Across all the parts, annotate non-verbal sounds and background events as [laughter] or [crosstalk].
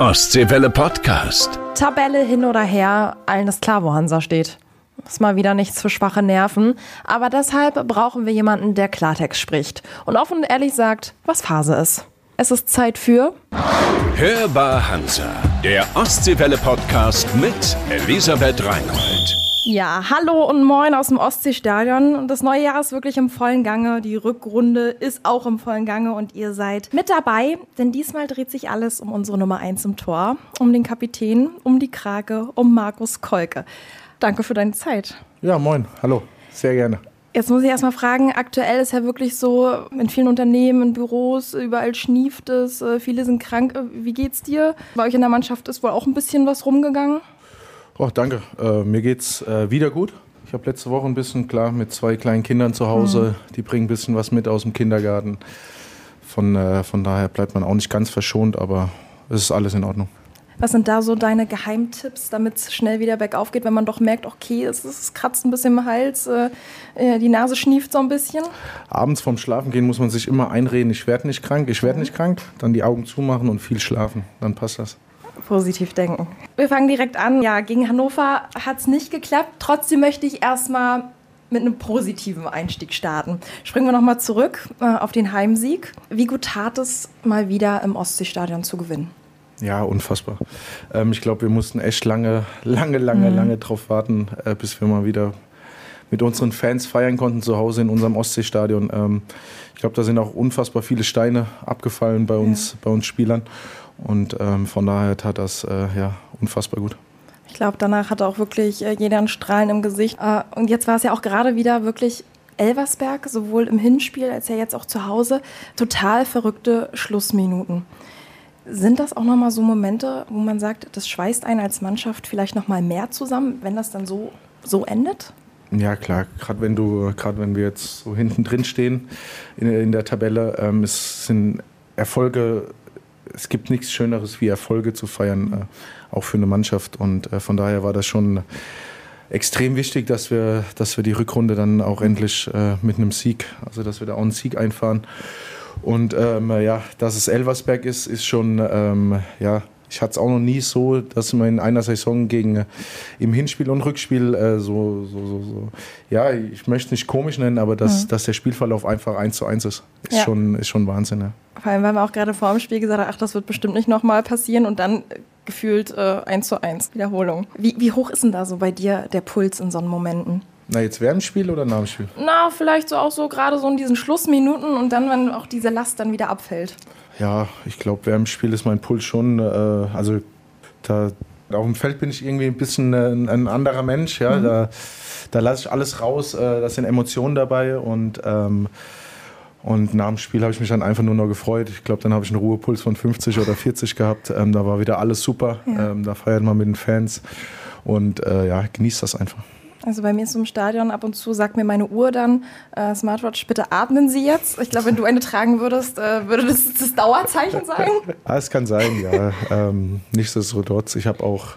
Ostseewelle Podcast. Tabelle hin oder her, allen ist klar, wo Hansa steht. Ist mal wieder nichts für schwache Nerven. Aber deshalb brauchen wir jemanden, der Klartext spricht und offen und ehrlich sagt, was Phase ist. Es ist Zeit für Hörbar Hansa, der Ostseewelle Podcast mit Elisabeth Reinhold. Ja, hallo und moin aus dem Ostseestadion. Das neue Jahr ist wirklich im vollen Gange. Die Rückrunde ist auch im vollen Gange und ihr seid mit dabei, denn diesmal dreht sich alles um unsere Nummer 1 im Tor, um den Kapitän, um die Krake, um Markus Kolke. Danke für deine Zeit. Ja, moin, hallo, sehr gerne. Jetzt muss ich erstmal fragen, aktuell ist ja wirklich so, in vielen Unternehmen, in Büros, überall schnieft es, äh, viele sind krank. Äh, wie geht's dir? Bei euch in der Mannschaft ist wohl auch ein bisschen was rumgegangen? Oh, danke. Äh, mir geht's äh, wieder gut. Ich habe letzte Woche ein bisschen, klar, mit zwei kleinen Kindern zu Hause. Mhm. Die bringen ein bisschen was mit aus dem Kindergarten. Von, äh, von daher bleibt man auch nicht ganz verschont, aber es ist alles in Ordnung. Was sind da so deine Geheimtipps, damit es schnell wieder bergauf geht, wenn man doch merkt, okay, es, es kratzt ein bisschen im Hals, äh, äh, die Nase schnieft so ein bisschen? Abends vorm Schlafengehen muss man sich immer einreden, ich werde nicht krank, ich werde nicht krank. Dann die Augen zumachen und viel schlafen, dann passt das. Positiv denken. Wir fangen direkt an. Ja, gegen Hannover hat es nicht geklappt. Trotzdem möchte ich erstmal mit einem positiven Einstieg starten. Springen wir nochmal zurück äh, auf den Heimsieg. Wie gut tat es, mal wieder im Ostseestadion zu gewinnen? Ja, unfassbar. Ähm, ich glaube, wir mussten echt lange, lange, lange, mhm. lange drauf warten, äh, bis wir mal wieder mit unseren Fans feiern konnten zu Hause in unserem Ostseestadion. Ähm, ich glaube, da sind auch unfassbar viele Steine abgefallen bei uns, ja. bei uns Spielern. Und ähm, von daher tat das äh, ja unfassbar gut. Ich glaube, danach hatte auch wirklich äh, jeder ein Strahlen im Gesicht. Äh, und jetzt war es ja auch gerade wieder wirklich Elversberg, sowohl im Hinspiel als ja jetzt auch zu Hause. Total verrückte Schlussminuten. Sind das auch nochmal so Momente, wo man sagt, das schweißt einen als Mannschaft vielleicht nochmal mehr zusammen, wenn das dann so, so endet? Ja, klar. Gerade wenn du, gerade wenn wir jetzt so hinten drin stehen in, in der Tabelle, ähm, es sind Erfolge, es gibt nichts Schöneres wie Erfolge zu feiern, äh, auch für eine Mannschaft. Und äh, von daher war das schon extrem wichtig, dass wir, dass wir die Rückrunde dann auch endlich äh, mit einem Sieg, also dass wir da auch einen Sieg einfahren. Und ähm, ja, dass es Elversberg ist, ist schon, ähm, ja, ich hatte es auch noch nie so, dass man in einer Saison gegen äh, im Hinspiel und Rückspiel äh, so, so, so, so, ja, ich möchte nicht komisch nennen, aber dass, mhm. dass der Spielverlauf einfach eins zu eins ist, ist, ja. schon, ist schon Wahnsinn. Ja. Vor allem, weil man auch gerade vor dem Spiel gesagt hat, ach, das wird bestimmt nicht nochmal passieren und dann äh, gefühlt äh, eins zu eins Wiederholung. Wie, wie hoch ist denn da so bei dir der Puls in so einen Momenten? Na, jetzt während dem Spiel oder nach dem Spiel? Na, vielleicht so auch so gerade so in diesen Schlussminuten und dann, wenn auch diese Last dann wieder abfällt. Ja, ich glaube, während dem Spiel ist mein Puls schon, äh, also da auf dem Feld bin ich irgendwie ein bisschen ein, ein anderer Mensch, ja, mhm. da, da lasse ich alles raus, äh, da sind Emotionen dabei und ähm, und nach dem Spiel habe ich mich dann einfach nur noch gefreut. Ich glaube, dann habe ich einen Ruhepuls von 50 oder 40 gehabt. Ähm, da war wieder alles super. Ja. Ähm, da feiert man mit den Fans und äh, ja, genießt das einfach. Also bei mir ist so im Stadion ab und zu sagt mir meine Uhr dann, äh, Smartwatch, bitte atmen Sie jetzt. Ich glaube, wenn du eine tragen würdest, äh, würde das das Dauerzeichen sein. es kann sein, ja. ähm, nichtsdestotrotz, ich habe auch,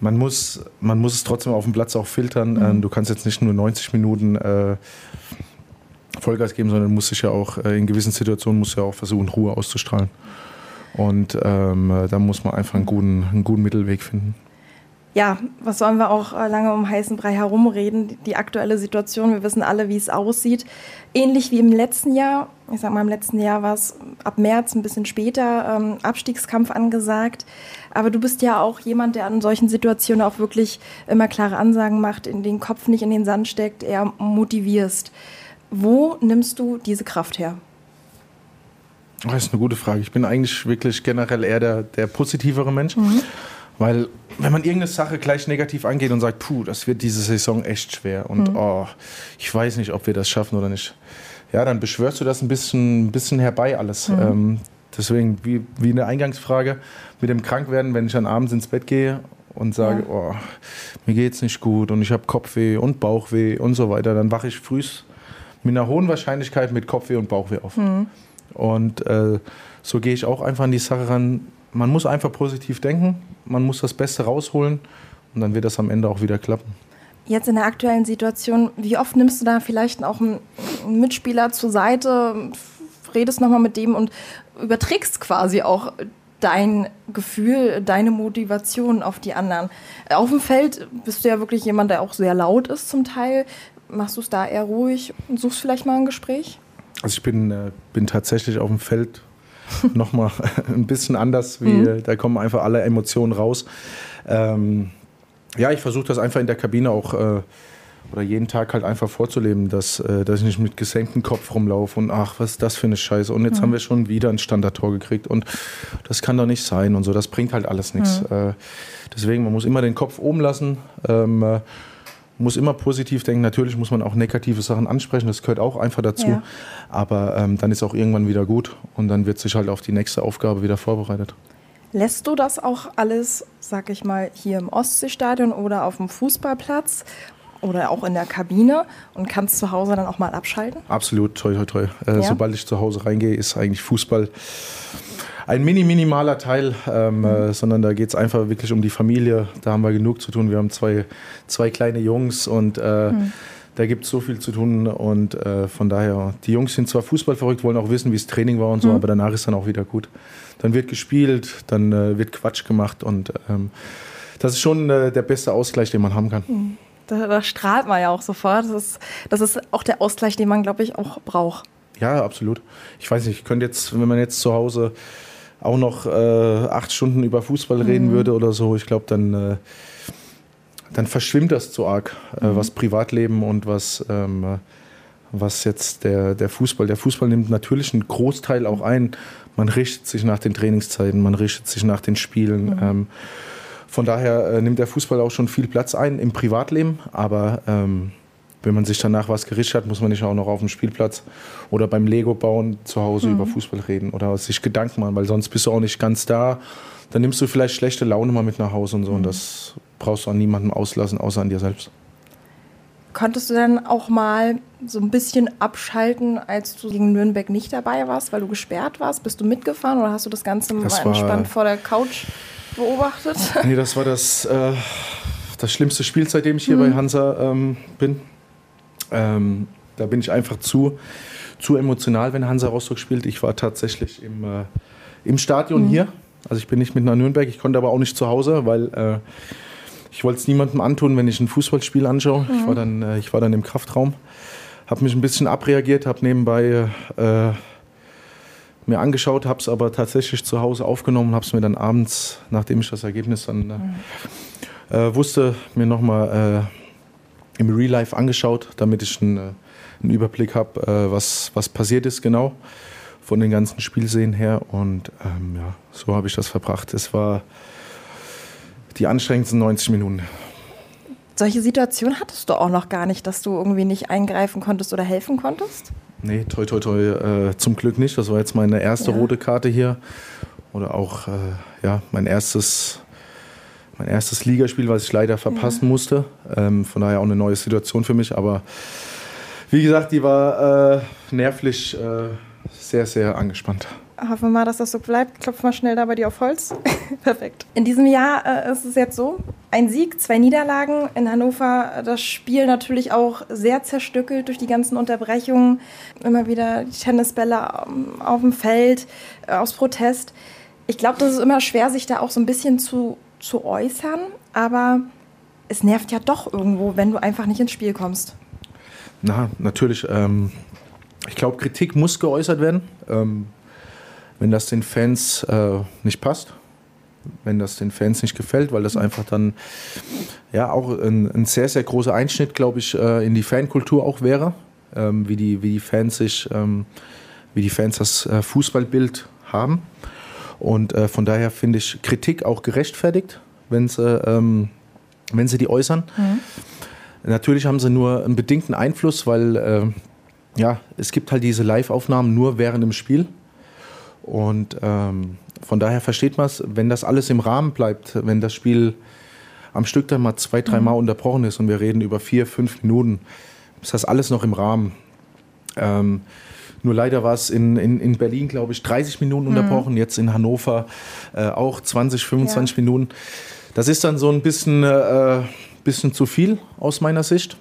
man muss, man muss es trotzdem auf dem Platz auch filtern. Mhm. Ähm, du kannst jetzt nicht nur 90 Minuten äh, Vollgas geben, sondern musst dich ja auch äh, in gewissen Situationen musst ja auch versuchen, Ruhe auszustrahlen. Und ähm, da muss man einfach einen guten, einen guten Mittelweg finden ja, was sollen wir auch äh, lange um heißen Brei herumreden? Die aktuelle Situation, wir wissen alle, wie es aussieht. Ähnlich wie im letzten Jahr, ich sag mal, im letzten Jahr war es ab März ein bisschen später ähm, Abstiegskampf angesagt. Aber du bist ja auch jemand, der an solchen Situationen auch wirklich immer klare Ansagen macht, in den Kopf nicht in den Sand steckt, eher motivierst. Wo nimmst du diese Kraft her? Das ist eine gute Frage. Ich bin eigentlich wirklich generell eher der, der positivere Mensch. Mhm. Weil wenn man irgendeine Sache gleich negativ angeht und sagt, puh, das wird diese Saison echt schwer und mhm. oh, ich weiß nicht, ob wir das schaffen oder nicht, ja, dann beschwörst du das ein bisschen, ein bisschen herbei alles. Mhm. Ähm, deswegen, wie, wie eine Eingangsfrage mit dem Krankwerden, wenn ich dann abends ins Bett gehe und sage, ja. oh, mir geht's nicht gut und ich habe Kopfweh und Bauchweh und so weiter, dann wache ich früh mit einer hohen Wahrscheinlichkeit mit Kopfweh und Bauchweh auf. Mhm. Und äh, so gehe ich auch einfach an die Sache ran. Man muss einfach positiv denken man muss das Beste rausholen und dann wird das am Ende auch wieder klappen. Jetzt in der aktuellen Situation, wie oft nimmst du da vielleicht auch einen Mitspieler zur Seite, redest nochmal mit dem und überträgst quasi auch dein Gefühl, deine Motivation auf die anderen? Auf dem Feld bist du ja wirklich jemand, der auch sehr laut ist zum Teil. Machst du es da eher ruhig und suchst vielleicht mal ein Gespräch? Also ich bin, äh, bin tatsächlich auf dem Feld [laughs] nochmal ein bisschen anders, wie, mhm. da kommen einfach alle Emotionen raus. Ähm, ja, ich versuche das einfach in der Kabine auch äh, oder jeden Tag halt einfach vorzuleben, dass, äh, dass ich nicht mit gesenktem Kopf rumlaufe und ach, was ist das für eine Scheiße und jetzt mhm. haben wir schon wieder ein Standardtor gekriegt und das kann doch nicht sein und so, das bringt halt alles nichts. Mhm. Äh, deswegen, man muss immer den Kopf oben lassen, ähm, äh, muss immer positiv denken. Natürlich muss man auch negative Sachen ansprechen, das gehört auch einfach dazu. Ja. Aber ähm, dann ist auch irgendwann wieder gut und dann wird sich halt auf die nächste Aufgabe wieder vorbereitet. Lässt du das auch alles, sag ich mal, hier im Ostseestadion oder auf dem Fußballplatz oder auch in der Kabine und kannst zu Hause dann auch mal abschalten? Absolut, toll, toll, toll. Äh, ja? Sobald ich zu Hause reingehe, ist eigentlich Fußball ein mini minimaler Teil, ähm, mhm. äh, sondern da geht es einfach wirklich um die Familie. Da haben wir genug zu tun. Wir haben zwei, zwei kleine Jungs und äh, mhm. da gibt es so viel zu tun. Und äh, von daher, die Jungs sind zwar Fußball verrückt, wollen auch wissen, wie es Training war und so, mhm. aber danach ist dann auch wieder gut. Dann wird gespielt, dann äh, wird Quatsch gemacht und ähm, das ist schon äh, der beste Ausgleich, den man haben kann. Mhm. Da, da, strahlt man ja auch sofort. Das ist, das ist auch der Ausgleich, den man, glaube ich, auch braucht. Ja, absolut. Ich weiß nicht, ich könnte jetzt, wenn man jetzt zu Hause auch noch äh, acht Stunden über Fußball mhm. reden würde oder so, ich glaube, dann, äh, dann verschwimmt das zu arg, äh, mhm. was Privatleben und was, ähm, was jetzt der, der Fußball. Der Fußball nimmt natürlich einen Großteil auch ein. Man richtet sich nach den Trainingszeiten, man richtet sich nach den Spielen. Mhm. Ähm, von daher äh, nimmt der Fußball auch schon viel Platz ein im Privatleben, aber ähm, wenn man sich danach was gerichtet hat, muss man nicht auch noch auf dem Spielplatz oder beim Lego bauen zu Hause mhm. über Fußball reden oder sich Gedanken machen, weil sonst bist du auch nicht ganz da. Dann nimmst du vielleicht schlechte Laune mal mit nach Hause und so mhm. und das brauchst du an niemandem auslassen, außer an dir selbst. Konntest du dann auch mal so ein bisschen abschalten, als du gegen Nürnberg nicht dabei warst, weil du gesperrt warst? Bist du mitgefahren oder hast du das Ganze das mal entspannt vor der Couch beobachtet? Nee, das war das, äh, das schlimmste Spiel, seitdem ich hier mhm. bei Hansa ähm, bin. Ähm, da bin ich einfach zu, zu emotional, wenn Hansa Rostock spielt. Ich war tatsächlich im, äh, im Stadion mhm. hier. Also ich bin nicht mit nach Nürnberg, ich konnte aber auch nicht zu Hause, weil äh, ich wollte es niemandem antun, wenn ich ein Fußballspiel anschaue. Mhm. Ich, war dann, äh, ich war dann im Kraftraum, habe mich ein bisschen abreagiert, habe nebenbei äh, mir angeschaut, habe es aber tatsächlich zu Hause aufgenommen, habe es mir dann abends, nachdem ich das Ergebnis dann äh, mhm. Äh, wusste, mir nochmal im Real Life angeschaut, damit ich einen, äh, einen Überblick habe, äh, was, was passiert ist genau von den ganzen Spielsehen her. Und ähm, ja, so habe ich das verbracht. Es war die anstrengendsten 90 Minuten. Solche Situationen hattest du auch noch gar nicht, dass du irgendwie nicht eingreifen konntest oder helfen konntest? Nee, toi, toi, toi, äh, zum Glück nicht. Das war jetzt meine erste ja. rote Karte hier. Oder auch äh, ja, mein erstes mein erstes Ligaspiel, was ich leider verpassen ja. musste. Ähm, von daher auch eine neue Situation für mich. Aber wie gesagt, die war äh, nervlich äh, sehr, sehr angespannt. Hoffen wir mal, dass das so bleibt. Klopf mal schnell da bei dir auf Holz. [laughs] Perfekt. In diesem Jahr äh, ist es jetzt so: ein Sieg, zwei Niederlagen in Hannover. Das Spiel natürlich auch sehr zerstückelt durch die ganzen Unterbrechungen. Immer wieder die Tennisbälle ähm, auf dem Feld äh, aus Protest. Ich glaube, das ist immer schwer, sich da auch so ein bisschen zu zu äußern, aber es nervt ja doch irgendwo, wenn du einfach nicht ins Spiel kommst. Na, natürlich. Ähm, ich glaube, Kritik muss geäußert werden, ähm, wenn das den Fans äh, nicht passt, wenn das den Fans nicht gefällt, weil das einfach dann ja auch ein, ein sehr, sehr großer Einschnitt, glaube ich, äh, in die Fankultur auch wäre, ähm, wie, die, wie die Fans sich, ähm, wie die Fans das äh, Fußballbild haben. Und äh, von daher finde ich Kritik auch gerechtfertigt, wenn sie, ähm, wenn sie die äußern. Mhm. Natürlich haben sie nur einen bedingten Einfluss, weil äh, ja, es gibt halt diese Live-Aufnahmen nur während dem Spiel. Und ähm, von daher versteht man es, wenn das alles im Rahmen bleibt, wenn das Spiel am Stück dann mal zwei, drei mhm. Mal unterbrochen ist und wir reden über vier, fünf Minuten, ist das alles noch im Rahmen. Ähm, nur leider war es in, in, in Berlin, glaube ich, 30 Minuten mhm. unterbrochen, jetzt in Hannover äh, auch 20, 25 ja. Minuten. Das ist dann so ein bisschen, äh, bisschen zu viel aus meiner Sicht.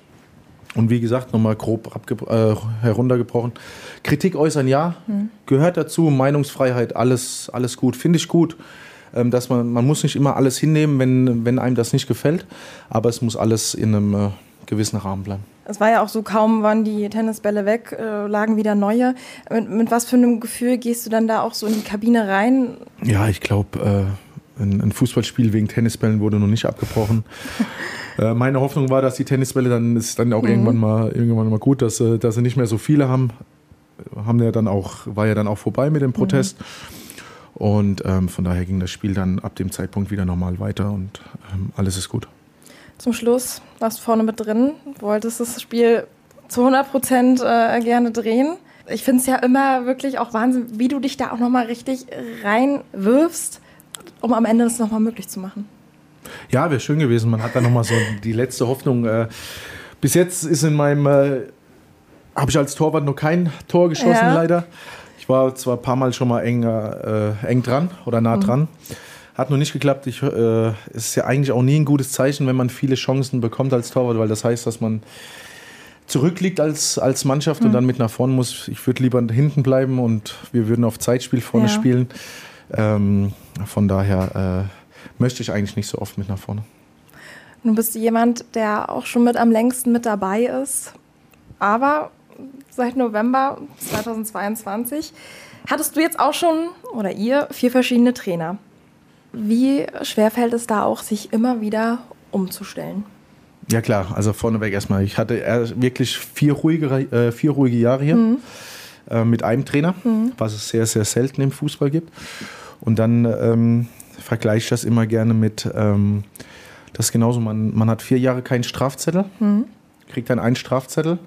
Und wie gesagt, nochmal grob äh, heruntergebrochen. Kritik äußern ja, mhm. gehört dazu, Meinungsfreiheit, alles, alles gut, finde ich gut. Ähm, dass man, man muss nicht immer alles hinnehmen, wenn, wenn einem das nicht gefällt, aber es muss alles in einem äh, gewissen Rahmen bleiben. Es war ja auch so, kaum waren die Tennisbälle weg, äh, lagen wieder neue. Mit, mit, was für einem Gefühl gehst du dann da auch so in die Kabine rein? Ja, ich glaube, äh, ein, ein, Fußballspiel wegen Tennisbällen wurde noch nicht abgebrochen. [laughs] äh, meine Hoffnung war, dass die Tennisbälle dann ist dann auch mhm. irgendwann mal irgendwann mal gut, dass, dass sie nicht mehr so viele haben. Haben ja dann auch, war ja dann auch vorbei mit dem Protest. Mhm. Und ähm, von daher ging das Spiel dann ab dem Zeitpunkt wieder normal weiter und ähm, alles ist gut. Zum Schluss warst du vorne mit drin, wolltest das Spiel zu 100 Prozent äh, gerne drehen. Ich finde es ja immer wirklich auch Wahnsinn, wie du dich da auch nochmal richtig reinwirfst, um am Ende das nochmal möglich zu machen. Ja, wäre schön gewesen. Man hat da nochmal so die letzte Hoffnung. Äh, bis jetzt ist in meinem, äh, habe ich als Torwart noch kein Tor geschossen, ja. leider. Ich war zwar ein paar Mal schon mal eng, äh, eng dran oder nah mhm. Hat noch nicht geklappt. Ich, äh, ist ja eigentlich auch nie ein gutes Zeichen, wenn man viele Chancen bekommt als Torwart, weil das heißt, dass man zurückliegt als, als Mannschaft mhm. und dann mit nach vorne muss. Ich würde lieber hinten bleiben und wir würden auf Zeitspiel vorne ja. spielen. Ähm, von daher äh, möchte ich eigentlich nicht so oft mit nach vorne. Du bist jemand, der auch schon mit am längsten mit dabei ist. Aber seit November 2022. Hattest du jetzt auch schon, oder ihr, vier verschiedene Trainer. Wie schwer fällt es da auch, sich immer wieder umzustellen? Ja klar, also vorneweg erstmal. Ich hatte wirklich vier ruhige, äh, vier ruhige Jahre hier mhm. äh, mit einem Trainer, mhm. was es sehr, sehr selten im Fußball gibt. Und dann ähm, vergleiche ich das immer gerne mit, ähm, das ist genauso, man, man hat vier Jahre keinen Strafzettel, mhm. kriegt dann einen Strafzettel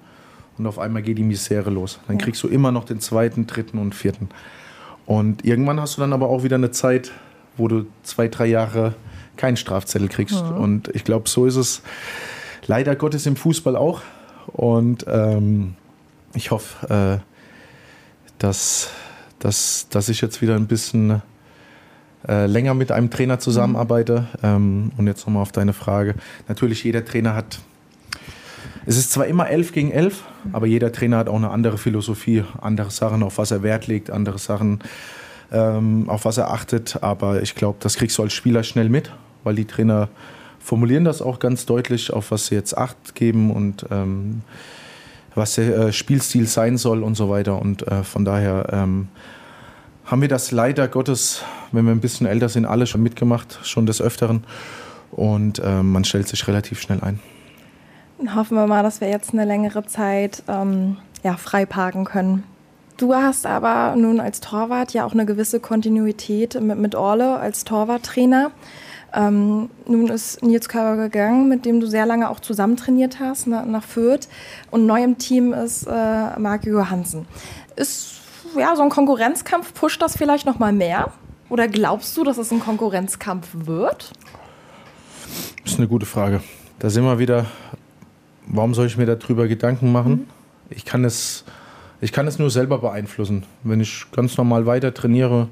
und auf einmal geht die Misere los. Dann kriegst du immer noch den zweiten, dritten und vierten. Und irgendwann hast du dann aber auch wieder eine Zeit, wo du zwei, drei Jahre keinen Strafzettel kriegst. Mhm. Und ich glaube, so ist es leider Gottes im Fußball auch. Und ähm, ich hoffe, äh, dass, dass, dass ich jetzt wieder ein bisschen äh, länger mit einem Trainer zusammenarbeite. Mhm. Ähm, und jetzt nochmal auf deine Frage. Natürlich, jeder Trainer hat es ist zwar immer elf gegen elf, aber jeder Trainer hat auch eine andere Philosophie, andere Sachen, auf was er Wert legt, andere Sachen, ähm, auf was er achtet. Aber ich glaube, das kriegst du als Spieler schnell mit, weil die Trainer formulieren das auch ganz deutlich, auf was sie jetzt Acht geben und ähm, was der äh, Spielstil sein soll und so weiter. Und äh, von daher ähm, haben wir das leider Gottes, wenn wir ein bisschen älter sind, alle schon mitgemacht, schon des Öfteren. Und äh, man stellt sich relativ schnell ein hoffen wir mal, dass wir jetzt eine längere Zeit ähm, ja, frei parken können. Du hast aber nun als Torwart ja auch eine gewisse Kontinuität mit, mit Orle als Torwarttrainer. Ähm, nun ist Nils Körber gegangen, mit dem du sehr lange auch zusammen trainiert hast, nach, nach Fürth. Und neu im Team ist äh, Marc Johansen. Ist ja so ein Konkurrenzkampf, pusht das vielleicht noch mal mehr? Oder glaubst du, dass es ein Konkurrenzkampf wird? Das ist eine gute Frage. Da sind wir wieder warum soll ich mir darüber Gedanken machen? Mhm. Ich, kann es, ich kann es nur selber beeinflussen. Wenn ich ganz normal weiter trainiere,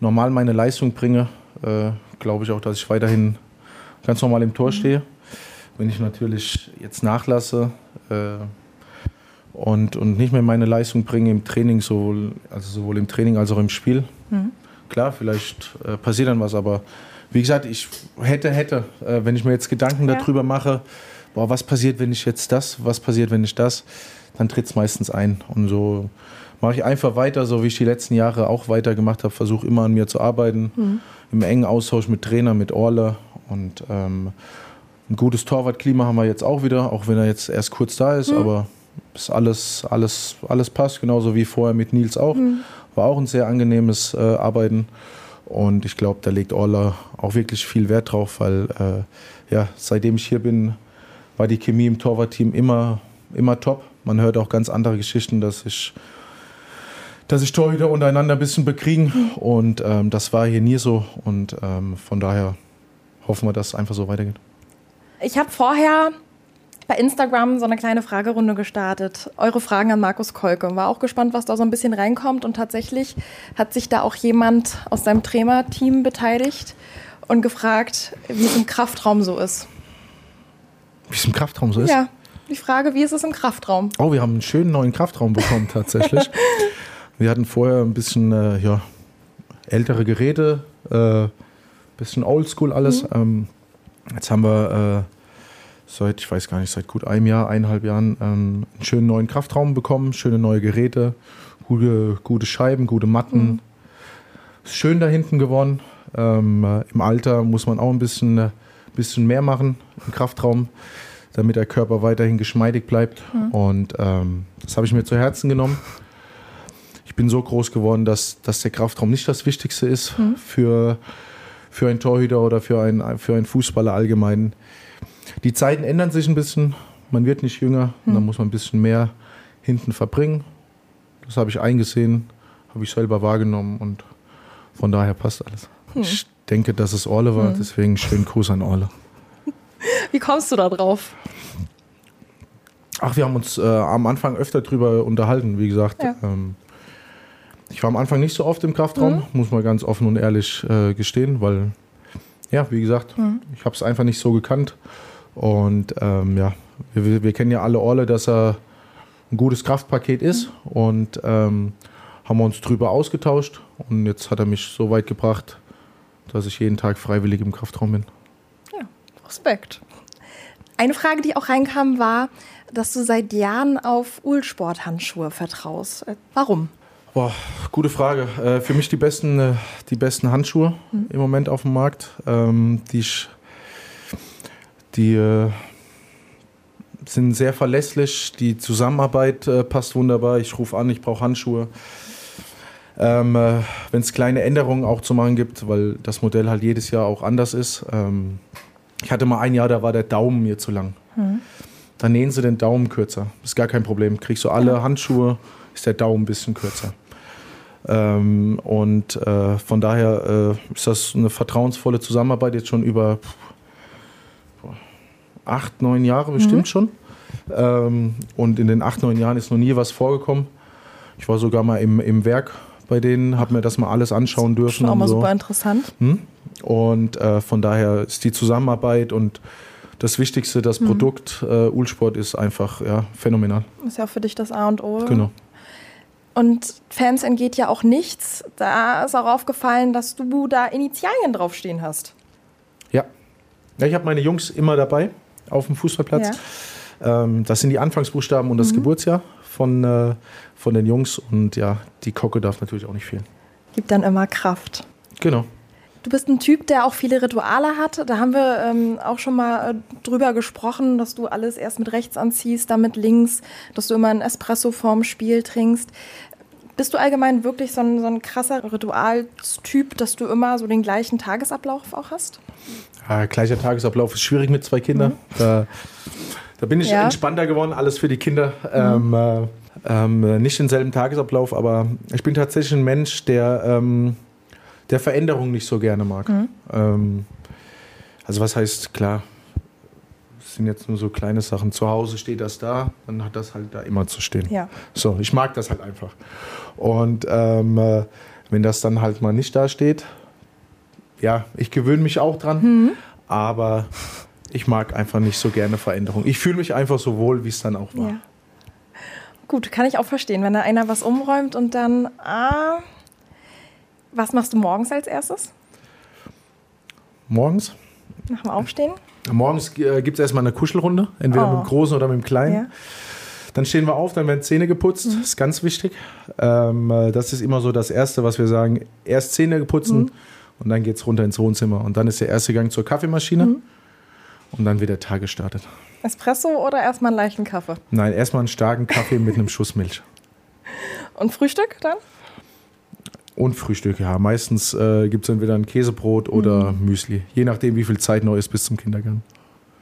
normal meine Leistung bringe, äh, glaube ich auch, dass ich weiterhin ganz normal im Tor mhm. stehe. Wenn ich natürlich jetzt nachlasse äh, und, und nicht mehr meine Leistung bringe im Training, sowohl, also sowohl im Training als auch im Spiel, mhm. klar, vielleicht äh, passiert dann was, aber wie gesagt, ich hätte, hätte, äh, wenn ich mir jetzt Gedanken ja. darüber mache, boah, was passiert, wenn ich jetzt das, was passiert, wenn ich das, dann tritt es meistens ein. Und so mache ich einfach weiter, so wie ich die letzten Jahre auch weiter gemacht habe, versuche immer an mir zu arbeiten, mhm. im engen Austausch mit Trainer, mit Orle und ähm, ein gutes Torwartklima haben wir jetzt auch wieder, auch wenn er jetzt erst kurz da ist, mhm. aber ist alles, alles, alles passt, genauso wie vorher mit Nils auch. Mhm. War auch ein sehr angenehmes äh, Arbeiten. Und ich glaube, da legt Orla auch wirklich viel Wert drauf, weil äh, ja, seitdem ich hier bin, war die Chemie im Torwartteam immer, immer top. Man hört auch ganz andere Geschichten, dass sich dass sich Torhüter untereinander ein bisschen bekriegen. Und ähm, das war hier nie so. Und ähm, von daher hoffen wir, dass es einfach so weitergeht. Ich habe vorher bei Instagram so eine kleine Fragerunde gestartet. Eure Fragen an Markus Kolke. War auch gespannt, was da so ein bisschen reinkommt. Und tatsächlich hat sich da auch jemand aus seinem Trainerteam beteiligt und gefragt, wie es im Kraftraum so ist. Wie es im Kraftraum so ist? Ja. die Frage, wie ist es im Kraftraum? Oh, wir haben einen schönen neuen Kraftraum bekommen tatsächlich. [laughs] wir hatten vorher ein bisschen äh, ja, ältere Geräte, äh, bisschen oldschool alles. Mhm. Ähm, jetzt haben wir äh, seit, ich weiß gar nicht, seit gut einem Jahr, eineinhalb Jahren ähm, einen schönen neuen Kraftraum bekommen, schöne neue Geräte, gute, gute Scheiben, gute Matten. Mhm. Schön da hinten geworden. Ähm, äh, Im Alter muss man auch ein bisschen, äh, bisschen mehr machen im Kraftraum, damit der Körper weiterhin geschmeidig bleibt. Mhm. Und ähm, das habe ich mir zu Herzen genommen. Ich bin so groß geworden, dass, dass der Kraftraum nicht das Wichtigste ist mhm. für, für einen Torhüter oder für einen, für einen Fußballer allgemein. Die Zeiten ändern sich ein bisschen. Man wird nicht jünger. Mhm. Da muss man ein bisschen mehr hinten verbringen. Das habe ich eingesehen, habe ich selber wahrgenommen und von daher passt alles. Hm. Ich denke, dass es Orle war, hm. deswegen schönen Gruß an Orle. [laughs] Wie kommst du da drauf? Ach, wir haben uns äh, am Anfang öfter drüber unterhalten, wie gesagt. Ja. Ähm, ich war am Anfang nicht so oft im Kraftraum, mhm. muss man ganz offen und ehrlich äh, gestehen, weil, ja, wie gesagt, mhm. ich habe es einfach nicht so gekannt. Und ähm, ja, wir, wir, kennen ja alle Orle, dass er ein gutes Kraftpaket ist. Mhm. Und ähm, haben wir uns drüber ausgetauscht und jetzt hat er mich so weit gebracht, dass ich jeden Tag freiwillig im Kraftraum bin. Ja, Respekt. Eine Frage, die auch reinkam, war, dass du seit Jahren auf Ulsport-Handschuhe vertraust. Äh, warum? Boah, gute Frage. Äh, für mich die besten, äh, die besten Handschuhe mhm. im Moment auf dem Markt. Ähm, die die äh, sind sehr verlässlich. Die Zusammenarbeit äh, passt wunderbar. Ich rufe an, ich brauche Handschuhe. Ähm, äh, Wenn es kleine Änderungen auch zu machen gibt, weil das Modell halt jedes Jahr auch anders ist. Ähm, ich hatte mal ein Jahr, da war der Daumen mir zu lang. Mhm. Dann nähen sie den Daumen kürzer. Ist gar kein Problem. Kriegst du alle Handschuhe, ist der Daumen ein bisschen kürzer. Ähm, und äh, von daher äh, ist das eine vertrauensvolle Zusammenarbeit jetzt schon über acht, neun Jahre bestimmt mhm. schon. Ähm, und in den acht, neun Jahren ist noch nie was vorgekommen. Ich war sogar mal im, im Werk bei denen, habe mir das mal alles anschauen dürfen. Schon auch mal so. super interessant. Hm? Und äh, von daher ist die Zusammenarbeit und das Wichtigste, das mhm. Produkt äh, Ulsport ist einfach ja, phänomenal. Ist ja auch für dich das A und O. Genau. Und Fans entgeht ja auch nichts. Da ist auch aufgefallen, dass du da Initialien draufstehen hast. Ja. ja ich habe meine Jungs immer dabei auf dem Fußballplatz. Ja. Ähm, das sind die Anfangsbuchstaben und das mhm. Geburtsjahr von, äh, von den Jungs. Und ja, die Kocke darf natürlich auch nicht fehlen. Gibt dann immer Kraft. Genau. Du bist ein Typ, der auch viele Rituale hat. Da haben wir ähm, auch schon mal äh, drüber gesprochen, dass du alles erst mit rechts anziehst, dann mit links, dass du immer ein Espresso vorm Spiel trinkst. Bist du allgemein wirklich so ein, so ein krasser Ritualstyp, dass du immer so den gleichen Tagesablauf auch hast? Ja, gleicher Tagesablauf ist schwierig mit zwei Kindern. Mhm. Da, da, bin ich ja. entspannter geworden, alles für die Kinder. Mhm. Ähm, äh, ähm, nicht denselben Tagesablauf, aber ich bin tatsächlich ein Mensch, der, ähm, der Veränderung nicht so gerne mag. Mhm. Ähm, also was heißt, klar, sind jetzt nur so kleine Sachen. Zu Hause steht das da, dann hat das halt da immer zu stehen. Ja. So, ich mag das halt einfach. Und ähm, äh, wenn das dann halt mal nicht da steht, ja, ich gewöhne mich auch dran, mhm. aber ich mag einfach nicht so gerne Veränderung. Ich fühle mich einfach so wohl, wie es dann auch war. Ja. Gut, kann ich auch verstehen, wenn da einer was umräumt und dann, ah, was machst du morgens als erstes? Morgens? Nach dem Aufstehen? Morgens äh, gibt es erstmal eine Kuschelrunde, entweder oh. mit dem Großen oder mit dem Kleinen. Ja. Dann stehen wir auf, dann werden Zähne geputzt, mhm. ist ganz wichtig. Ähm, äh, das ist immer so das Erste, was wir sagen. Erst Zähne putzen mhm. und dann geht es runter ins Wohnzimmer. Und dann ist der erste Gang zur Kaffeemaschine mhm. Und dann wird der Tag gestartet. Espresso oder erstmal einen leichten Kaffee? Nein, erstmal einen starken Kaffee mit einem Schuss Milch. Und Frühstück dann? Und Frühstück, ja. Meistens äh, gibt es entweder ein Käsebrot oder mhm. Müsli. Je nachdem, wie viel Zeit noch ist bis zum Kindergarten.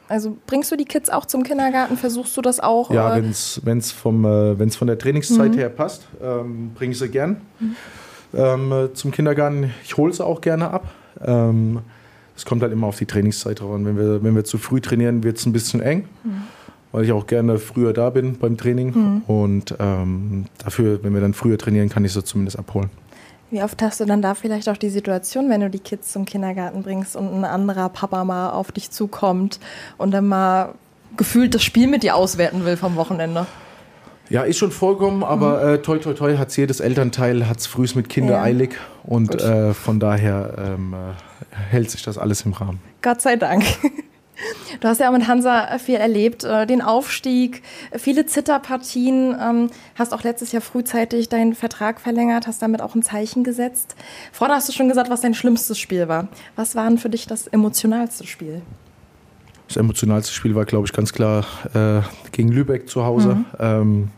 Also bringst du die Kids auch zum Kindergarten? Versuchst du das auch? Ja, wenn es äh, von der Trainingszeit mhm. her passt, ähm, bringe ich sie gern mhm. ähm, äh, zum Kindergarten. Ich hole sie auch gerne ab. Ähm, es kommt halt immer auf die Trainingszeit drauf an. Wenn wir, wenn wir zu früh trainieren, wird es ein bisschen eng, mhm. weil ich auch gerne früher da bin beim Training. Mhm. Und ähm, dafür, wenn wir dann früher trainieren, kann ich sie zumindest abholen. Wie oft hast du dann da vielleicht auch die Situation, wenn du die Kids zum Kindergarten bringst und ein anderer Papa mal auf dich zukommt und dann mal gefühlt das Spiel mit dir auswerten will vom Wochenende. Ja, ist schon vorgekommen, aber mhm. äh, toi toi toi hat jedes Elternteil hat es frühs mit Kinder ja. eilig und äh, von daher ähm, äh, hält sich das alles im Rahmen. Gott sei Dank. Du hast ja auch mit Hansa viel erlebt, äh, den Aufstieg, viele Zitterpartien, ähm, hast auch letztes Jahr frühzeitig deinen Vertrag verlängert, hast damit auch ein Zeichen gesetzt. Vorher hast du schon gesagt, was dein schlimmstes Spiel war. Was war denn für dich das emotionalste Spiel? Das emotionalste Spiel war, glaube ich, ganz klar äh, gegen Lübeck zu Hause. Mhm. Ähm,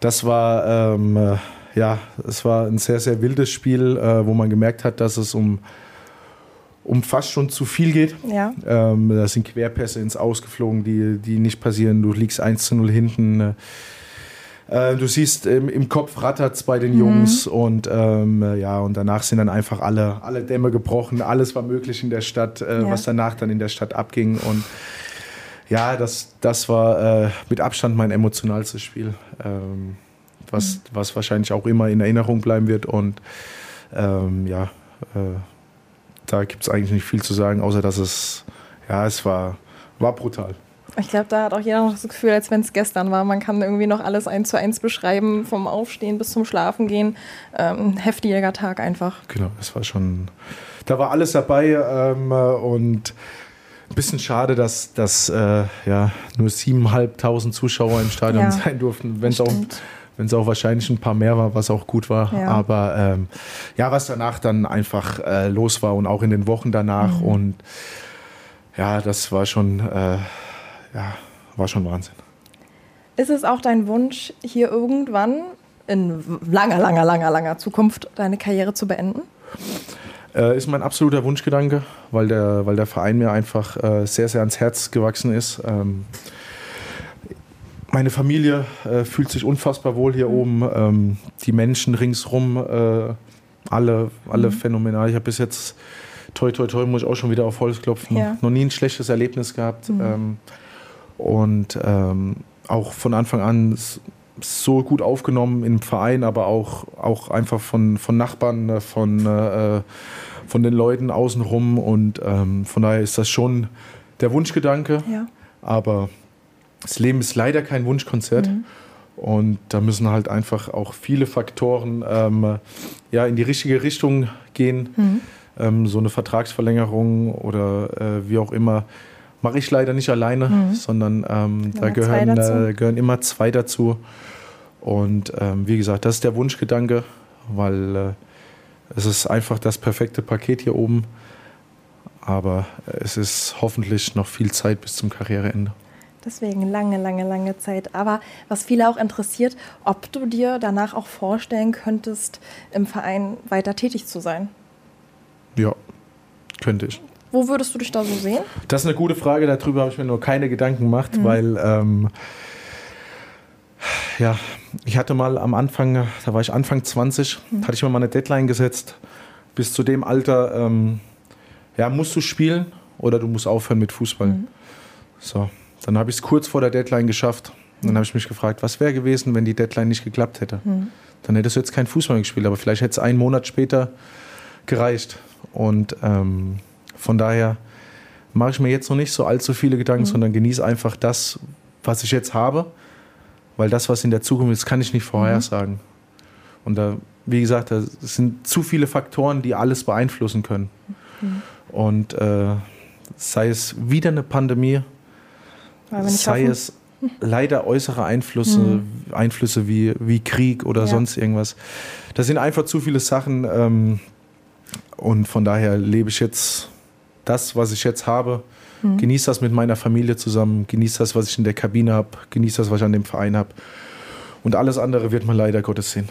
das war ähm, äh, ja, es war ein sehr, sehr wildes Spiel, äh, wo man gemerkt hat, dass es um, um fast schon zu viel geht. Ja. Ähm, da sind Querpässe ins Ausgeflogen, die, die nicht passieren. Du liegst 1 zu 0 hinten. Äh, äh, du siehst im, im Kopf rattert es bei den Jungs mhm. und ähm, ja, und danach sind dann einfach alle, alle Dämme gebrochen, alles war möglich in der Stadt, äh, ja. was danach dann in der Stadt abging. Und ja, das, das war äh, mit Abstand mein emotionalstes Spiel, ähm, was, mhm. was wahrscheinlich auch immer in Erinnerung bleiben wird. Und ähm, ja, äh, da gibt es eigentlich nicht viel zu sagen, außer dass es, ja, es war, war brutal. Ich glaube, da hat auch jeder noch das Gefühl, als wenn es gestern war. Man kann irgendwie noch alles eins zu eins beschreiben, vom Aufstehen bis zum Schlafen gehen. Ähm, heftiger Tag einfach. Genau, es war schon, da war alles dabei ähm, und ein bisschen schade, dass, dass äh, ja, nur 7.500 Zuschauer im Stadion ja, [laughs] sein durften, wenn es auch wenn es auch wahrscheinlich ein paar mehr war, was auch gut war. Ja. Aber ähm, ja, was danach dann einfach äh, los war und auch in den Wochen danach. Mhm. Und ja, das war schon äh, ja, war schon Wahnsinn. Ist es auch dein Wunsch, hier irgendwann in langer, langer, langer, langer Zukunft deine Karriere zu beenden? Äh, ist mein absoluter Wunschgedanke, weil der, weil der Verein mir einfach äh, sehr, sehr ans Herz gewachsen ist. Ähm, meine Familie äh, fühlt sich unfassbar wohl hier mhm. oben. Ähm, die Menschen ringsrum, äh, alle, alle mhm. phänomenal. Ich habe bis jetzt, toi, toi, toi, muss ich auch schon wieder auf Holz klopfen, ja. noch nie ein schlechtes Erlebnis gehabt. Mhm. Ähm, und ähm, auch von Anfang an so gut aufgenommen im Verein, aber auch, auch einfach von, von Nachbarn, äh, von, äh, von den Leuten außenrum. Und ähm, von daher ist das schon der Wunschgedanke. Ja. Aber das Leben ist leider kein Wunschkonzert. Mhm. Und da müssen halt einfach auch viele Faktoren ähm, ja, in die richtige Richtung gehen. Mhm. Ähm, so eine Vertragsverlängerung oder äh, wie auch immer mache ich leider nicht alleine, mhm. sondern ähm, da gehören, äh, gehören immer zwei dazu. Und ähm, wie gesagt, das ist der Wunschgedanke, weil äh, es ist einfach das perfekte Paket hier oben. Aber es ist hoffentlich noch viel Zeit bis zum Karriereende. Deswegen lange, lange, lange Zeit. Aber was viele auch interessiert, ob du dir danach auch vorstellen könntest, im Verein weiter tätig zu sein. Ja, könnte ich. Wo würdest du dich da so sehen? Das ist eine gute Frage, darüber habe ich mir nur keine Gedanken gemacht, mhm. weil ähm, ja, ich hatte mal am Anfang, da war ich Anfang 20, mhm. hatte ich mir mal eine Deadline gesetzt. Bis zu dem Alter, ähm, ja, musst du spielen oder du musst aufhören mit Fußball. Mhm. So, dann habe ich es kurz vor der Deadline geschafft. Und dann habe ich mich gefragt, was wäre gewesen, wenn die Deadline nicht geklappt hätte. Mhm. Dann hättest du jetzt kein Fußball gespielt, aber vielleicht hätte es einen Monat später gereicht. Und ähm, von daher mache ich mir jetzt noch nicht so allzu viele Gedanken, mhm. sondern genieße einfach das, was ich jetzt habe. Weil das, was in der Zukunft ist, kann ich nicht vorhersagen. Mhm. Und da, wie gesagt, da sind zu viele Faktoren, die alles beeinflussen können. Mhm. Und äh, sei es wieder eine Pandemie, sei hoffen. es leider äußere Einflüsse, mhm. Einflüsse wie, wie Krieg oder ja. sonst irgendwas. Das sind einfach zu viele Sachen. Ähm, und von daher lebe ich jetzt das, was ich jetzt habe, mhm. genieße das mit meiner Familie zusammen, genieße das, was ich in der Kabine habe, genieße das, was ich an dem Verein habe. Und alles andere wird man leider Gottes sehen.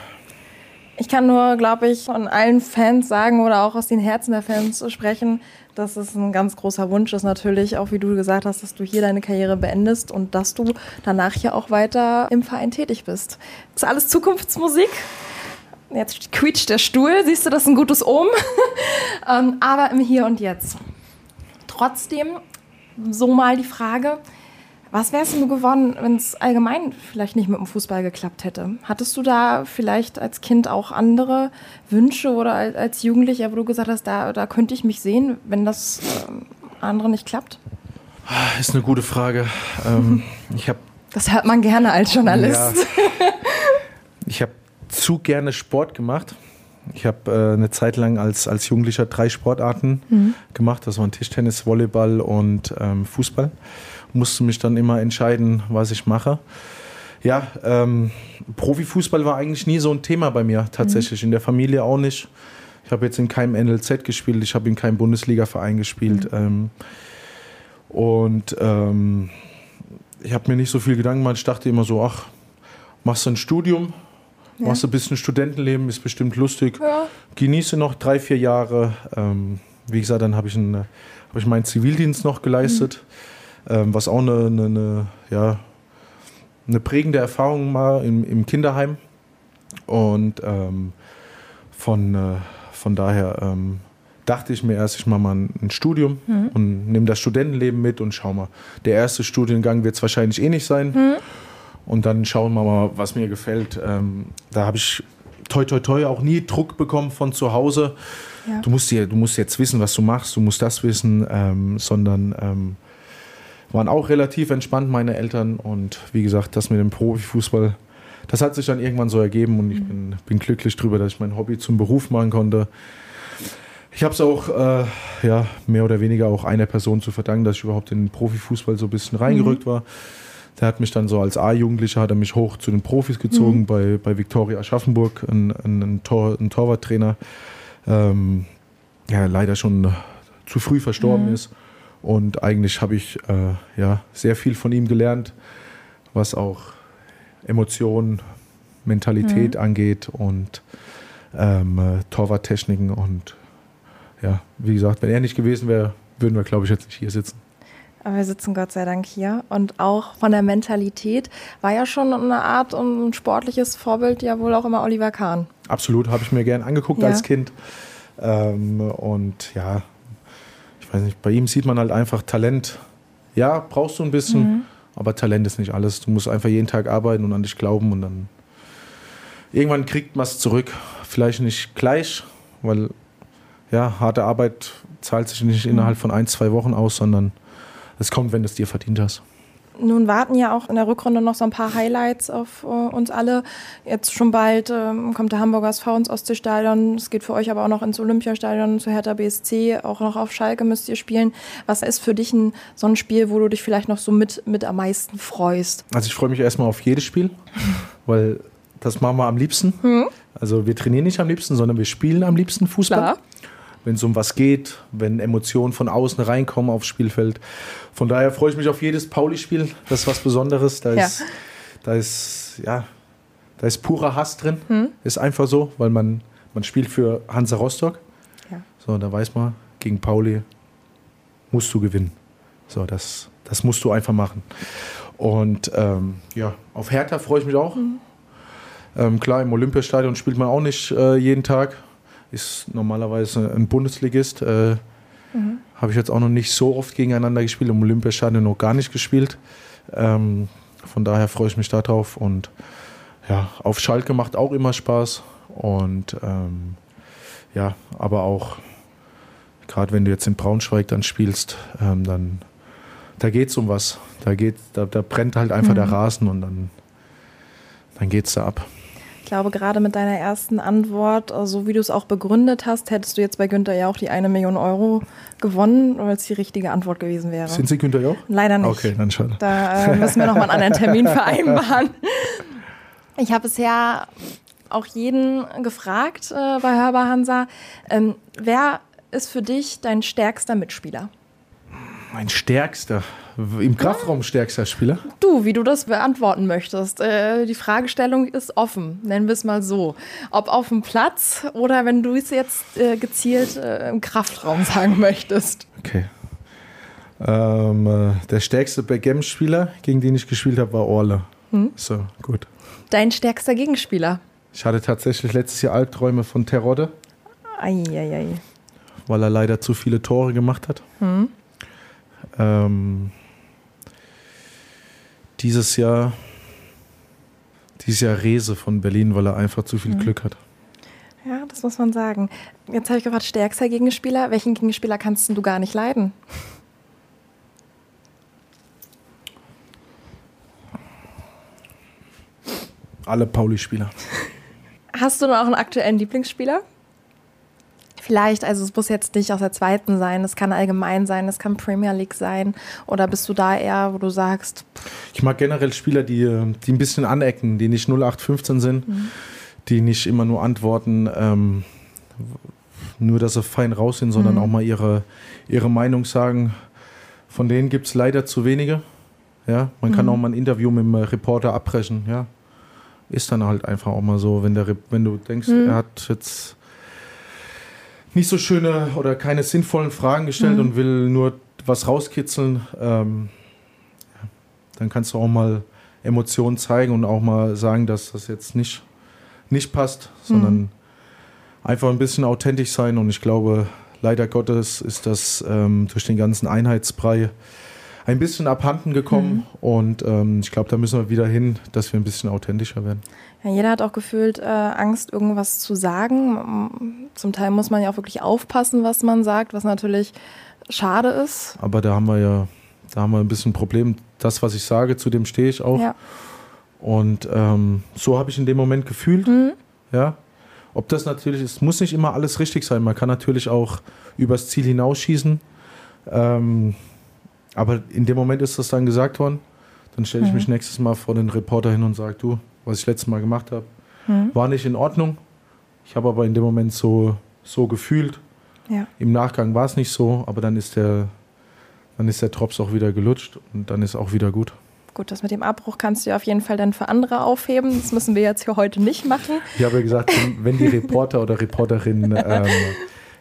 Ich kann nur, glaube ich, von allen Fans sagen oder auch aus den Herzen der Fans sprechen, dass es ein ganz großer Wunsch ist natürlich, auch wie du gesagt hast, dass du hier deine Karriere beendest und dass du danach ja auch weiter im Verein tätig bist. Das ist alles Zukunftsmusik. Jetzt quietscht der Stuhl, siehst du, das ist ein gutes Omen. [laughs] Ähm, aber im Hier und Jetzt. Trotzdem, so mal die Frage, was wärst du geworden, wenn es allgemein vielleicht nicht mit dem Fußball geklappt hätte? Hattest du da vielleicht als Kind auch andere Wünsche oder als Jugendlicher, wo du gesagt hast, da, da könnte ich mich sehen, wenn das äh, andere nicht klappt? Ah, Ist eine gute Frage. Ähm, [laughs] ich habe Das hört man gerne als Journalist. Ja. Ich habe zu gerne Sport gemacht. Ich habe äh, eine Zeit lang als, als Jugendlicher drei Sportarten gemacht. Das waren Tischtennis, Volleyball und ähm, Fußball. Musste mich dann immer entscheiden, was ich mache. Ja, ähm, Profifußball war eigentlich nie so ein Thema bei mir tatsächlich. In der Familie auch nicht. Ich habe jetzt in keinem NLZ gespielt, ich habe in keinem Bundesliga-Verein gespielt. Ähm, und ähm, ich habe mir nicht so viel Gedanken gemacht. Ich dachte immer so, ach, machst du ein Studium, machst du ein bisschen Studentenleben, ist bestimmt lustig. Ja. Genieße noch drei, vier Jahre. Ähm, wie gesagt, dann habe ich, einen, hab ich meinen Zivildienst noch geleistet, ähm, was auch eine, eine, eine, ja, eine prägende Erfahrung war im, im Kinderheim. Und ähm, von, äh, von daher ähm, dachte ich mir erst, ich mache mal ein, ein Studium und nehme das Studentenleben mit und schau mal. Der erste Studiengang wird es wahrscheinlich eh nicht sein. Und dann schauen wir mal, was mir gefällt. Ähm, da habe ich toi toi toi auch nie Druck bekommen von zu Hause. Ja. Du, musst dir, du musst jetzt wissen, was du machst, du musst das wissen, ähm, sondern ähm, waren auch relativ entspannt, meine Eltern. Und wie gesagt, das mit dem Profifußball, das hat sich dann irgendwann so ergeben und ich bin, bin glücklich darüber, dass ich mein Hobby zum Beruf machen konnte. Ich habe es auch äh, ja, mehr oder weniger auch einer Person zu verdanken, dass ich überhaupt in den Profifußball so ein bisschen reingerückt war. Der hat mich dann so als A-Jugendlicher hat er mich hoch zu den Profis gezogen bei, bei Viktoria Aschaffenburg, ein, ein, ein, Tor, ein Torwarttrainer, ähm, ja leider schon zu früh verstorben ist. Und eigentlich habe ich äh, ja, sehr viel von ihm gelernt, was auch Emotionen, Mentalität angeht und ähm, äh, Torwarttechniken. Und ja, wie gesagt, wenn er nicht gewesen wäre, würden wir, glaube ich, jetzt nicht hier sitzen. Aber wir sitzen Gott sei Dank hier. Und auch von der Mentalität war ja schon eine Art und ein sportliches Vorbild ja wohl auch immer Oliver Kahn. Absolut, habe ich mir gern angeguckt Ja. als Kind. Ähm, und ja, ich weiß nicht, bei ihm sieht man halt einfach Talent. Ja, brauchst du ein bisschen, aber Talent ist nicht alles. Du musst einfach jeden Tag arbeiten und an dich glauben und dann irgendwann kriegt man es zurück. Vielleicht nicht gleich, weil ja, harte Arbeit zahlt sich nicht innerhalb von ein, zwei Wochen aus, sondern es kommt, wenn du es dir verdient hast. Nun warten ja auch in der Rückrunde noch so ein paar Highlights auf äh, uns alle. Jetzt schon bald ähm, kommt der Hamburger SV ins Ostseestadion. Es geht für euch aber auch noch ins Olympiastadion, zu Hertha BSC. Auch noch auf Schalke müsst ihr spielen. Was ist für dich ein, so ein Spiel, wo du dich vielleicht noch so mit, mit am meisten freust? Also ich freue mich erstmal auf jedes Spiel, [laughs] weil das machen wir am liebsten. Also wir trainieren nicht am liebsten, sondern wir spielen am liebsten Fußball. Klar. Wenn es um was geht, wenn Emotionen von außen reinkommen aufs Spielfeld. Von daher freue ich mich auf jedes Pauli-Spiel. Das ist was Besonderes. Da Ja. ist, da ist, ja, da ist purer Hass drin. Ist einfach so, weil man, man spielt für Hansa Rostock. Ja. So, da weiß man, gegen Pauli musst du gewinnen. So, das, das musst du einfach machen. Und ähm, ja, auf Hertha freue ich mich auch. Ähm, klar, im Olympiastadion spielt man auch nicht äh, jeden Tag. Ist normalerweise ein Bundesligist. Äh, Habe ich jetzt auch noch nicht so oft gegeneinander gespielt. Im Olympiastadion noch gar nicht gespielt. Ähm, von daher freue ich mich darauf. Und ja, auf Schalke macht auch immer Spaß. Und ähm, ja, aber auch, gerade wenn du jetzt in Braunschweig dann spielst, ähm, dann da geht es um was. Da, geht, da, da brennt halt einfach der Rasen und dann, dann geht es da ab. Ich glaube, gerade mit deiner ersten Antwort, äh, so wie du es auch begründet hast, hättest du jetzt bei Günther ja auch die eine Million Euro gewonnen, weil es die richtige Antwort gewesen wäre. Sind Sie Günther Jauch? Leider nicht. Okay, dann schade. Da äh, müssen wir nochmal einen anderen Termin [laughs] vereinbaren. Ich habe bisher auch jeden gefragt äh, bei Hörbar Hansa, ähm, wer ist für dich dein stärkster Mitspieler? Mein stärkster, im Kraftraum stärkster Spieler. Du, wie du das beantworten möchtest. Äh, die Fragestellung ist offen, nennen wir es mal so. Ob auf dem Platz oder wenn du es jetzt äh, gezielt äh, im Kraftraum [laughs] sagen möchtest. Okay. Ähm, äh, der stärkste Backgammon-Spieler, gegen den ich gespielt habe, war Orle. So, gut. Dein stärkster Gegenspieler? Ich hatte tatsächlich letztes Jahr Albträume von Terodde, Eieiei. weil er leider zu viele Tore gemacht hat ähm, dieses Jahr, dieses Jahr Rese von Berlin, weil er einfach zu viel mhm. Glück hat. Ja, das muss man sagen. Jetzt habe ich gefragt, stärkster Gegenspieler. Welchen Gegenspieler kannst du gar nicht leiden? Alle Pauli-Spieler. Hast du noch einen aktuellen Lieblingsspieler? Vielleicht, also es muss jetzt nicht aus der zweiten sein, es kann allgemein sein, es kann Premier League sein. Oder bist du da eher, wo du sagst. Ich mag generell Spieler, die, die ein bisschen anecken, die nicht 0815 sind, mhm. die nicht immer nur antworten, ähm, nur dass sie fein raus sind, sondern mhm. auch mal ihre, ihre Meinung sagen. Von denen gibt es leider zu wenige. Ja, man mhm. kann auch mal ein Interview mit einem Reporter abbrechen. Ja, ist dann halt einfach auch mal so, wenn, der, wenn du denkst, mhm. er hat jetzt nicht so schöne oder keine sinnvollen Fragen gestellt mhm. und will nur was rauskitzeln, ähm, dann kannst du auch mal Emotionen zeigen und auch mal sagen, dass das jetzt nicht, nicht passt, sondern mhm. einfach ein bisschen authentisch sein. Und ich glaube, leider Gottes ist das ähm, durch den ganzen Einheitsbrei ein bisschen abhanden gekommen. Mhm. Und ähm, ich glaube, da müssen wir wieder hin, dass wir ein bisschen authentischer werden. Ja, jeder hat auch gefühlt äh, Angst, irgendwas zu sagen. Zum Teil muss man ja auch wirklich aufpassen, was man sagt, was natürlich schade ist. Aber da haben wir ja, da haben wir ein bisschen ein Problem. Das, was ich sage, zu dem stehe ich auch. Ja. Und ähm, so habe ich in dem Moment gefühlt. Mhm. Ja. Ob das natürlich ist, muss nicht immer alles richtig sein. Man kann natürlich auch übers Ziel hinausschießen. Ähm, aber in dem Moment ist das dann gesagt worden. Dann stelle ich mhm. mich nächstes Mal vor den Reporter hin und sage, du, was ich letztes Mal gemacht habe, mhm. war nicht in Ordnung. Ich habe aber in dem Moment so, so gefühlt. Ja. Im Nachgang war es nicht so, aber dann ist der, dann ist der Drops auch wieder gelutscht und dann ist auch wieder gut. Gut, das mit dem Abbruch kannst du ja auf jeden Fall dann für andere aufheben. Das müssen wir jetzt hier heute nicht machen. Ich habe ja gesagt, wenn die Reporter oder Reporterin [laughs] ähm,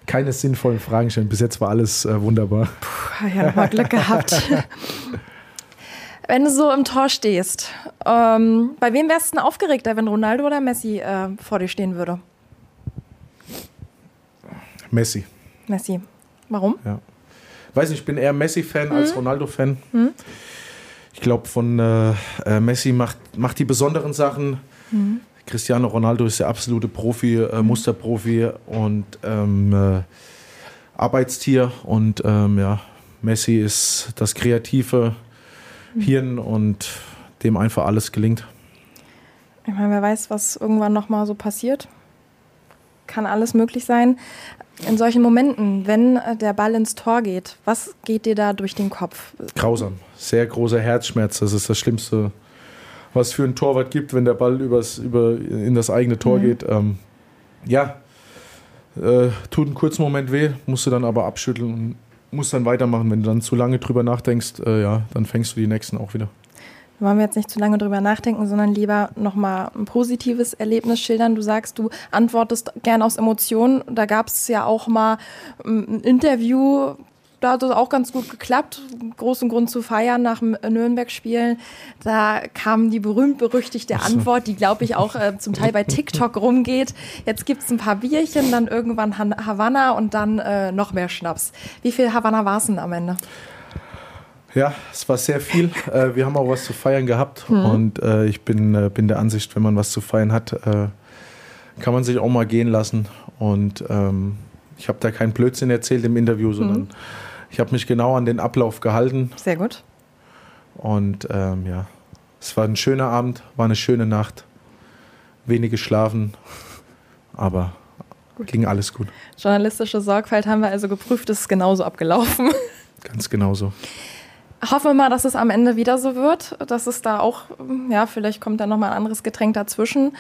keine sinnvollen Fragen stellen, bis jetzt war alles äh, wunderbar. Puh, ja, nochmal Glück gehabt. [laughs] Wenn du so im Tor stehst, ähm, bei wem wärst du denn aufgeregter, wenn Ronaldo oder Messi äh, vor dir stehen würde? Messi. Messi. Warum? Ja. Weiß nicht, ich bin eher Messi-Fan mhm. als Ronaldo-Fan. Mhm. Ich glaube, von äh, äh, Messi macht, macht die besonderen Sachen. Mhm. Cristiano Ronaldo ist der absolute Profi, äh, mhm. Musterprofi und ähm, äh, Arbeitstier. Und ähm, ja, Messi ist das Kreative, Hirn und dem einfach alles gelingt. Ich meine, wer weiß, was irgendwann nochmal so passiert. Kann alles möglich sein. In solchen Momenten, wenn äh, der Ball ins Tor geht, was geht dir da durch den Kopf? Grausam. Sehr großer Herzschmerz. Das ist das Schlimmste, was für ein Torwart gibt, wenn der Ball übers, über, in das eigene Tor mhm. geht. Ähm, ja, äh, tut einen kurzen Moment weh, musst du dann aber abschütteln und musst dann weitermachen. Wenn du dann zu lange drüber nachdenkst, äh, ja, dann fängst du die nächsten auch wieder. Wollen wir jetzt nicht zu lange drüber nachdenken, sondern lieber nochmal ein positives Erlebnis schildern. Du sagst, du antwortest gern aus Emotionen. Da gab es ja auch mal ein Interview da hat es auch ganz gut geklappt. Großen Grund zu feiern nach dem Nürnberg-Spielen. Da kam die berühmt-berüchtigte Antwort, die, glaube ich, auch äh, zum Teil bei TikTok rumgeht. Jetzt gibt es ein paar Bierchen, dann irgendwann Han Havanna und dann äh, noch mehr Schnaps. Wie viel Havanna war es denn am Ende? Ja, es war sehr viel. Äh, wir haben auch was zu feiern gehabt. Mhm. Und äh, ich bin, äh, bin der Ansicht, wenn man was zu feiern hat, äh, kann man sich auch mal gehen lassen. Und ähm, ich habe da keinen Blödsinn erzählt im Interview, sondern mhm ich habe mich genau an den Ablauf gehalten. Sehr gut. Und ähm, ja, es war ein schöner Abend, war eine schöne Nacht. Wenig geschlafen, aber gut. ging alles gut. Journalistische Sorgfalt haben wir also geprüft, ist genauso abgelaufen. [laughs] Ganz genauso. Hoffen wir mal, dass es am Ende wieder so wird, dass es da auch, ja, vielleicht kommt da nochmal ein anderes Getränk dazwischen.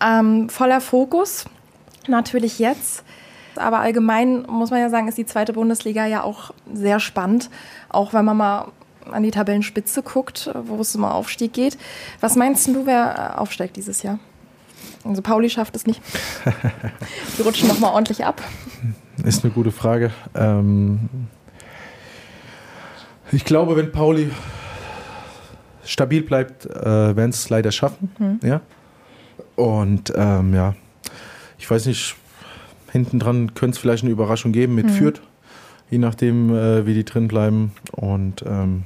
Ähm, voller Fokus, natürlich jetzt. Aber allgemein muss man ja sagen, ist die zweite Bundesliga ja auch sehr spannend, auch wenn man mal an die Tabellenspitze guckt, wo es um Aufstieg geht. Was meinst du, wer aufsteigt dieses Jahr? Also Pauli schafft es nicht. [laughs] Die rutschen noch mal ordentlich ab. Ist eine gute Frage. Ähm ich glaube, wenn Pauli stabil bleibt, äh, werden es leider schaffen. Mhm. Ja. Und ähm, ja, ich weiß nicht, Hinten dran könnte es vielleicht eine Überraschung geben mit mhm. Fürth, je nachdem, äh, wie die drin bleiben. Und ähm,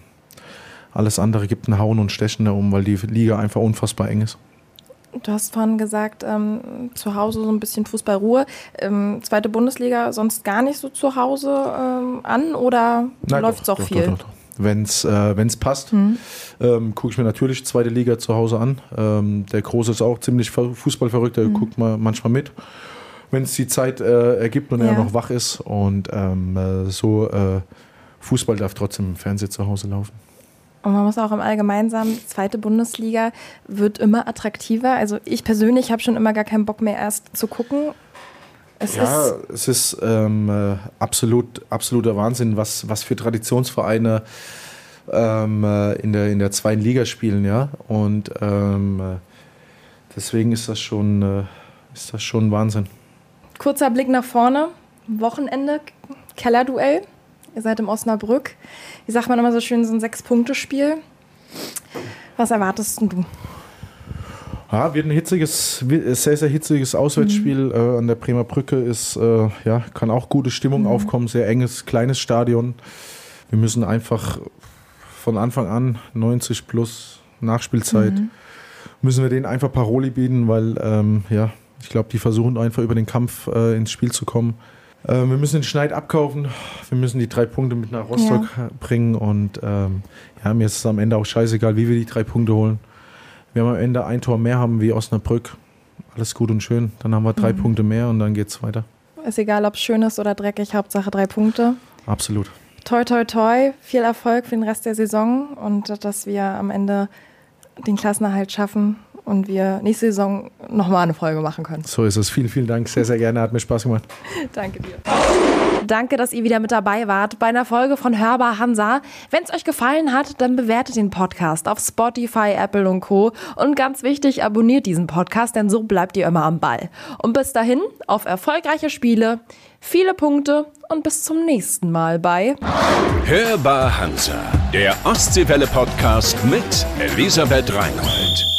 alles andere gibt ein Hauen und Stechen da um, weil die Liga einfach unfassbar eng ist. Du hast vorhin gesagt, ähm, zu Hause so ein bisschen Fußballruhe. Ähm, zweite Bundesliga sonst gar nicht so zu Hause ähm, an oder läuft es auch doch, viel? Doch, doch, wenn es äh, passt. Mhm. Ähm, Gucke ich mir natürlich zweite Liga zu Hause an. Ähm, der Große ist auch ziemlich fußballverrückt, der mhm. guckt mal manchmal mit, wenn es die Zeit äh, ergibt und ja. er noch wach ist. Und ähm, äh, so äh, Fußball darf trotzdem im Fernsehen zu Hause laufen. Und man muss auch im Allgemeinen sagen, zweite Bundesliga wird immer attraktiver. Also ich persönlich habe schon immer gar keinen Bock mehr erst zu gucken. Es ja, ist es ist ähm, äh, absolut, absoluter Wahnsinn, was, was für Traditionsvereine ähm, äh, in, der, in der zweiten Liga spielen, ja. Und ähm, äh, deswegen ist das schon, äh, ist das schon Wahnsinn. Kurzer Blick nach vorne. Wochenende, Kellerduell. Ihr seid im Osnabrück. Wie sagt man immer so schön, so ein Sechs-Punkte-Spiel. Was erwartest du? Ja, wird ein hitziges, sehr, sehr hitziges Auswärtsspiel mhm. äh, an der Bremer Brücke. Ist, äh, ja, kann auch gute Stimmung mhm. aufkommen. Sehr enges, kleines Stadion. Wir müssen einfach von Anfang an 90 plus Nachspielzeit mhm. müssen wir denen einfach Paroli bieten, weil ähm, ja, ich glaube, die versuchen einfach über den Kampf äh, ins Spiel zu kommen. Äh, wir müssen den Schneid abkaufen. Wir müssen die drei Punkte mit nach Rostock ja. bringen. Und ähm, ja, mir ist es am Ende auch scheißegal, wie wir die drei Punkte holen. Wir haben am Ende ein Tor mehr haben wie Osnabrück. Alles gut und schön. Dann haben wir drei mhm. Punkte mehr und dann geht es weiter. Ist egal, ob es schön ist oder dreckig, Hauptsache drei Punkte. Absolut. Toi, toi, toi. Viel Erfolg für den Rest der Saison und dass wir am Ende den Klassenerhalt schaffen und wir nächste Saison nochmal eine Folge machen können. So ist es. Vielen, vielen Dank. Sehr, sehr gerne. Hat mir Spaß gemacht. [laughs] Danke dir. Danke, dass ihr wieder mit dabei wart bei einer Folge von Hörbar Hansa. Wenn es euch gefallen hat, dann bewertet den Podcast auf Spotify, Apple und Co. Und ganz wichtig, abonniert diesen Podcast, denn so bleibt ihr immer am Ball. Und bis dahin, auf erfolgreiche Spiele, viele Punkte und bis zum nächsten Mal bei Hörbar Hansa, der Ostseewelle-Podcast mit Elisabeth Reinhold.